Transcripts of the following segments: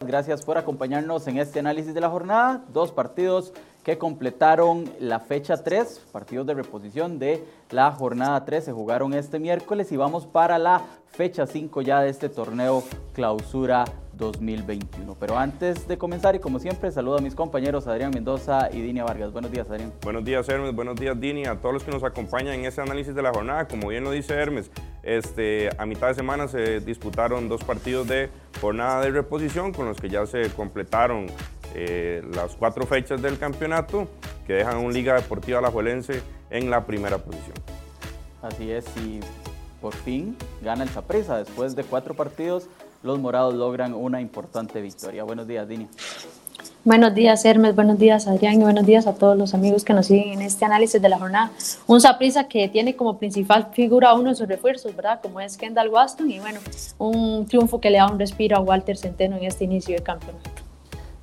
Gracias por acompañarnos en este análisis de la jornada. Dos partidos que completaron la fecha 3, partidos de reposición de la jornada 3 se jugaron este miércoles y vamos para la fecha 5 ya de este torneo clausura 2021. Pero antes de comenzar y como siempre, saludo a mis compañeros Adrián Mendoza y Dinia Vargas. Buenos días, Adrián. Buenos días, Hermes. Buenos días, Dini. A todos los que nos acompañan en este análisis de la jornada. Como bien lo dice Hermes, este, a mitad de semana se disputaron dos partidos de jornada de reposición con los que ya se completaron eh, las cuatro fechas del campeonato que dejan un Liga Deportiva Alajuelense en la primera posición. Así es, y por fin gana el Zapresa después de cuatro partidos los morados logran una importante victoria. Buenos días, Dini. Buenos días, Hermes. Buenos días, Adrián. Y buenos días a todos los amigos que nos siguen en este análisis de la jornada. Un Saprisa que tiene como principal figura uno de sus refuerzos, ¿verdad? Como es Kendall Waston. Y bueno, un triunfo que le da un respiro a Walter Centeno en este inicio de campeonato.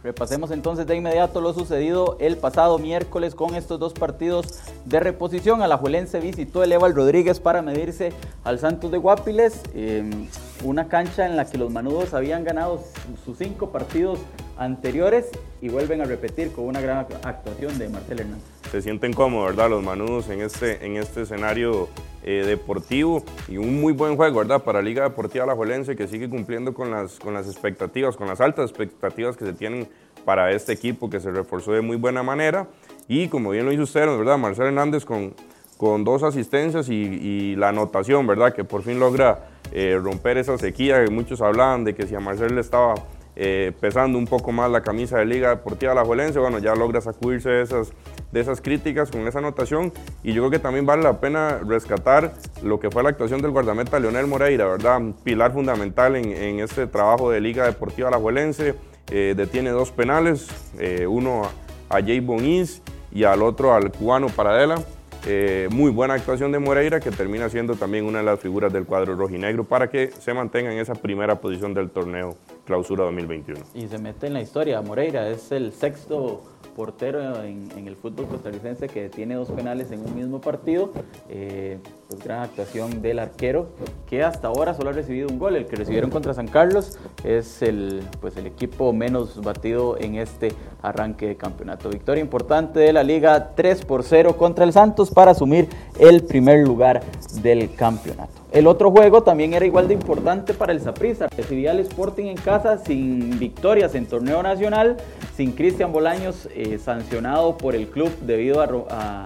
Repasemos entonces de inmediato lo sucedido el pasado miércoles con estos dos partidos de reposición. Alajuelense visitó el Eval Rodríguez para medirse al Santos de Guapiles, em, una cancha en la que los manudos habían ganado sus cinco partidos anteriores y vuelven a repetir con una gran actuación de Marcel Hernández. Se sienten cómodos, ¿verdad? Los manudos en este, en este escenario eh, deportivo y un muy buen juego, ¿verdad? Para Liga Deportiva Alajuelense que sigue cumpliendo con las, con las expectativas, con las altas expectativas que se tienen para este equipo que se reforzó de muy buena manera. Y como bien lo hizo usted, ¿verdad? Marcel Hernández con, con dos asistencias y, la anotación, ¿verdad? Que por fin logra eh, romper esa sequía que muchos hablaban de que si a Marcel le estaba eh, pesando un poco más la camisa de Liga Deportiva Alajuelense, bueno, ya logra sacudirse de esas, de esas críticas con esa anotación y yo creo que también vale la pena rescatar lo que fue la actuación del guardameta Leonel Moreira, ¿verdad? Pilar fundamental en, este trabajo de Liga Deportiva Alajuelense, eh, detiene dos penales, eh, uno a Jay Boniz y al otro al cubano Paradela. Eh, muy buena actuación de Moreira, que termina siendo también una de las figuras del cuadro rojinegro para que se mantenga en esa primera posición del torneo Clausura 2021. Y se mete en la historia, Moreira es el sexto portero en, el fútbol costarricense que tiene dos penales en un mismo partido. Eh, pues gran actuación del arquero que hasta ahora solo ha recibido un gol. El que recibieron contra San Carlos es el, pues el equipo menos batido en este arranque de campeonato. Victoria importante de la liga 3 por 0 contra el Santos para asumir el primer lugar del campeonato. El otro juego también era igual de importante para el Saprissa. Recibía al Sporting en casa sin victorias en torneo nacional, sin Cristian Bolaños eh, sancionado por el club debido a,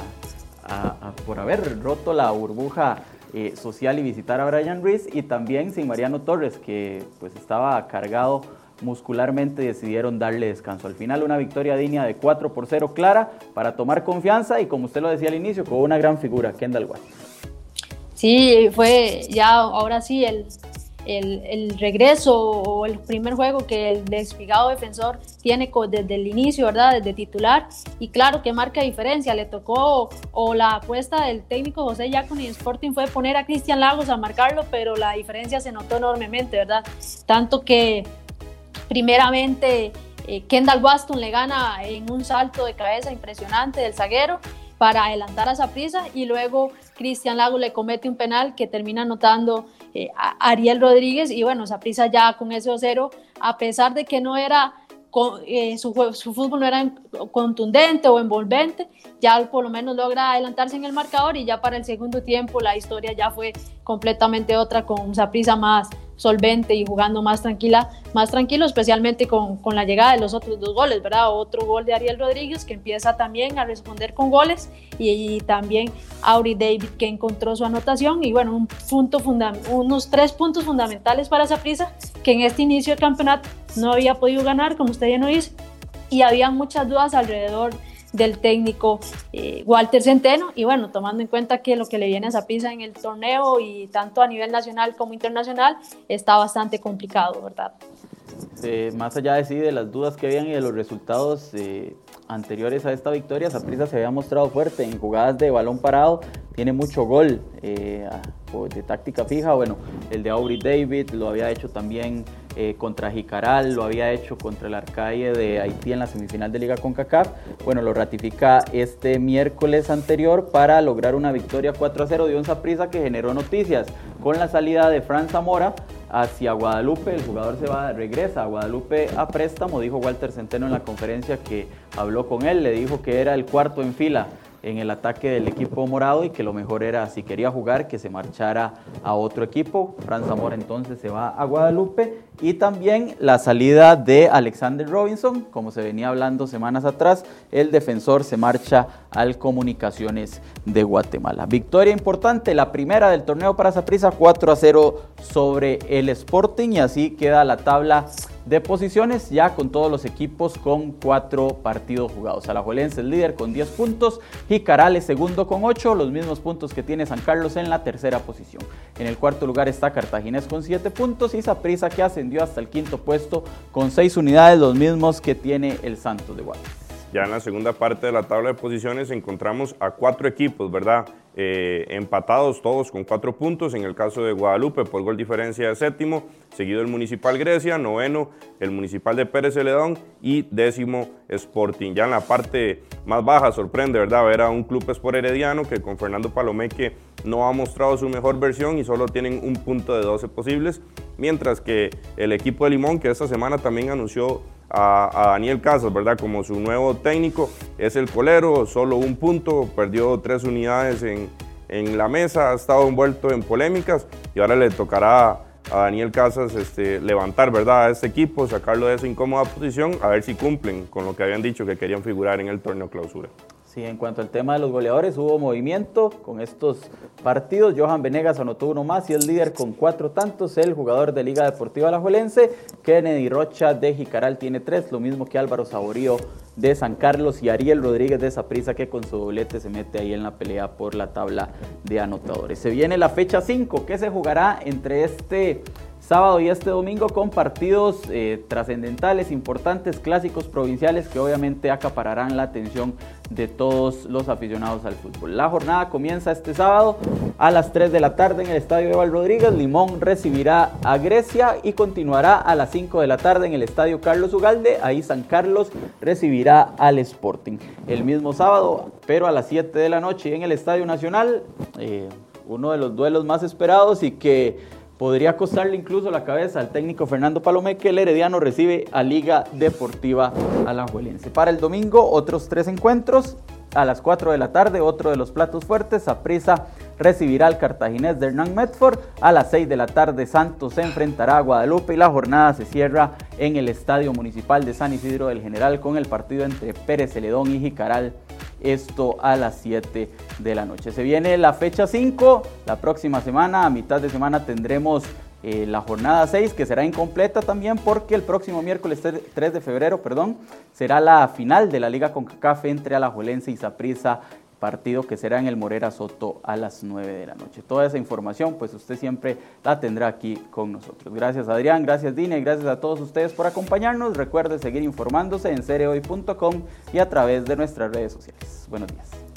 por haber roto la burbuja eh, social y visitar a Brian Reese y también sin Mariano Torres que pues estaba cargado muscularmente decidieron darle descanso. Al final una victoria digna de 4 por 0 clara para tomar confianza y como usted lo decía al inicio, con una gran figura, Kendall Watt. Sí, fue ya ahora sí el, el, regreso o el primer juego que el despigado defensor tiene desde el inicio, ¿verdad? Desde titular. Y claro que marca diferencia. Le tocó, o la apuesta del técnico José Yaconi Sporting fue poner a Cristian Lagos a marcarlo, pero la diferencia se notó enormemente, ¿verdad? Tanto que primeramente eh, Kendall Waston le gana en un salto de cabeza impresionante del zaguero para adelantar a Zaprisa y luego Cristian Lago le comete un penal que termina anotando eh, a Ariel Rodríguez y bueno, Zaprisa ya con ese 0 a pesar de que no era eh, su, su, fútbol no era contundente o envolvente, ya por lo menos logra adelantarse en el marcador y ya para el segundo tiempo la historia ya fue completamente otra con Zaprisa más, solvente y jugando más tranquila, más tranquilo, especialmente con, con, la llegada de los otros dos goles, ¿verdad? Otro gol de Ariel Rodríguez que empieza también a responder con goles y, también Auri David que encontró su anotación y bueno, un punto unos tres puntos fundamentales para esa prisa que en este inicio del campeonato no había podido ganar, como usted ya no dice, y había muchas dudas alrededor del técnico eh, Walter Centeno. Y bueno, tomando en cuenta que lo que le viene a Zapisa en el torneo y tanto a nivel nacional como internacional está bastante complicado, ¿verdad? más allá de sí, de las dudas que habían y de los resultados eh, anteriores a esta victoria, Zaprisa se había mostrado fuerte en jugadas de balón parado, tiene mucho gol eh, de táctica fija, bueno, el de Aubrey David lo había hecho también eh, contra Jicaral, lo había hecho contra el Arcaye de Haití en la semifinal de Liga CONCACAF, bueno, lo ratifica este miércoles anterior para lograr una victoria 4 a 0 de un Zaprisa que generó noticias, con la salida de Fran Zamora hacia Guadalupe. El jugador se va, regresa a Guadalupe a préstamo. Dijo Walter Centeno en la conferencia que habló con él, le dijo que era el cuarto en fila en el ataque del equipo morado y que lo mejor era, si quería jugar, que se marchara a otro equipo. Fran Zamora entonces se va a Guadalupe y también la salida de Alexander Robinson, como se venía hablando semanas atrás, el defensor se marcha al Comunicaciones de Guatemala. Victoria importante, la primera del torneo para Saprissa, 4 a 0 sobre el Sporting y así queda la tabla de posiciones, ya con todos los equipos con cuatro partidos jugados. Alajuelense es líder con 10 puntos, Jicaral es segundo con 8, los mismos puntos que tiene San Carlos en la tercera posición. En el cuarto lugar está Cartaginés con 7 puntos y Saprissa que hasta el quinto puesto con 6 unidades, los mismos que tiene el Santos de Guadalajara. Ya en la segunda parte de la tabla de posiciones encontramos a cuatro equipos, ¿verdad? Eh, empatados todos con cuatro puntos, en el caso de Guadalupe por gol diferencia de séptimo, seguido el Municipal Grecia, noveno el Municipal de Pérez Celedón y décimo Sporting. Ya en la parte más baja sorprende, ¿verdad? Ver a un club Sport Herediano que con Fernando Palomeque no ha mostrado su mejor versión y solo tienen un punto de 12 posibles, mientras que el equipo de Limón, que esta semana también anunció a, Daniel Casas, ¿verdad? Como su nuevo técnico, es el colero, solo un punto, perdió tres unidades en, en la mesa, ha estado envuelto en polémicas y ahora le tocará a Daniel Casas este, levantar ¿verdad? a este equipo, sacarlo de esa incómoda posición, a ver si cumplen con lo que habían dicho que querían figurar en el torneo clausura. Sí, en cuanto al tema de los goleadores, hubo movimiento con estos partidos. Johan Venegas anotó uno más y es líder con cuatro tantos. El jugador de Liga Deportiva Alajuelense, Kennedy Rocha de Jicaral tiene tres, lo mismo que Álvaro Saborío de San Carlos y Ariel Rodríguez de Saprisa que con su doblete se mete ahí en la pelea por la tabla de anotadores. Se viene la fecha 5 que se jugará entre este sábado y este domingo con partidos eh, trascendentales, importantes, clásicos provinciales que obviamente acapararán la atención de todos los aficionados al fútbol. La jornada comienza este sábado a las 3 de la tarde en el Estadio Eval Rodríguez. Limón recibirá a Grecia y continuará a las 5 de la tarde en el Estadio Carlos Ugalde. Ahí San Carlos recibirá al Sporting. El mismo sábado, pero a las 7 de la noche en el Estadio Nacional, eh, uno de los duelos más esperados y que podría costarle incluso la cabeza al técnico Fernando Palomé que el Herediano recibe a Liga Deportiva Alajuelense. Para el domingo, otros tres encuentros. A las 4 de la tarde, otro de los platos fuertes. Saprisa recibirá al cartaginés de Hernán Medford. A las 6 de la tarde, Santos se enfrentará a Guadalupe y la jornada se cierra en el Estadio Municipal de San Isidro del General con el partido entre Pérez Celedón y Jicaral esto a las 7 de la noche. Se viene la fecha 5, la próxima semana, a mitad de semana tendremos eh, la jornada 6 que será incompleta también porque el próximo miércoles 3 de febrero, perdón, será la final de la Liga CONCACAF entre Alajuelense y Saprissa partido que será en el Morera Soto a las 9 de la noche. Toda esa información, pues usted siempre la tendrá aquí con nosotros. Gracias Adrián, gracias Dine, gracias a todos ustedes por acompañarnos. Recuerde seguir informándose en cereoy.com y a través de nuestras redes sociales. Buenos días.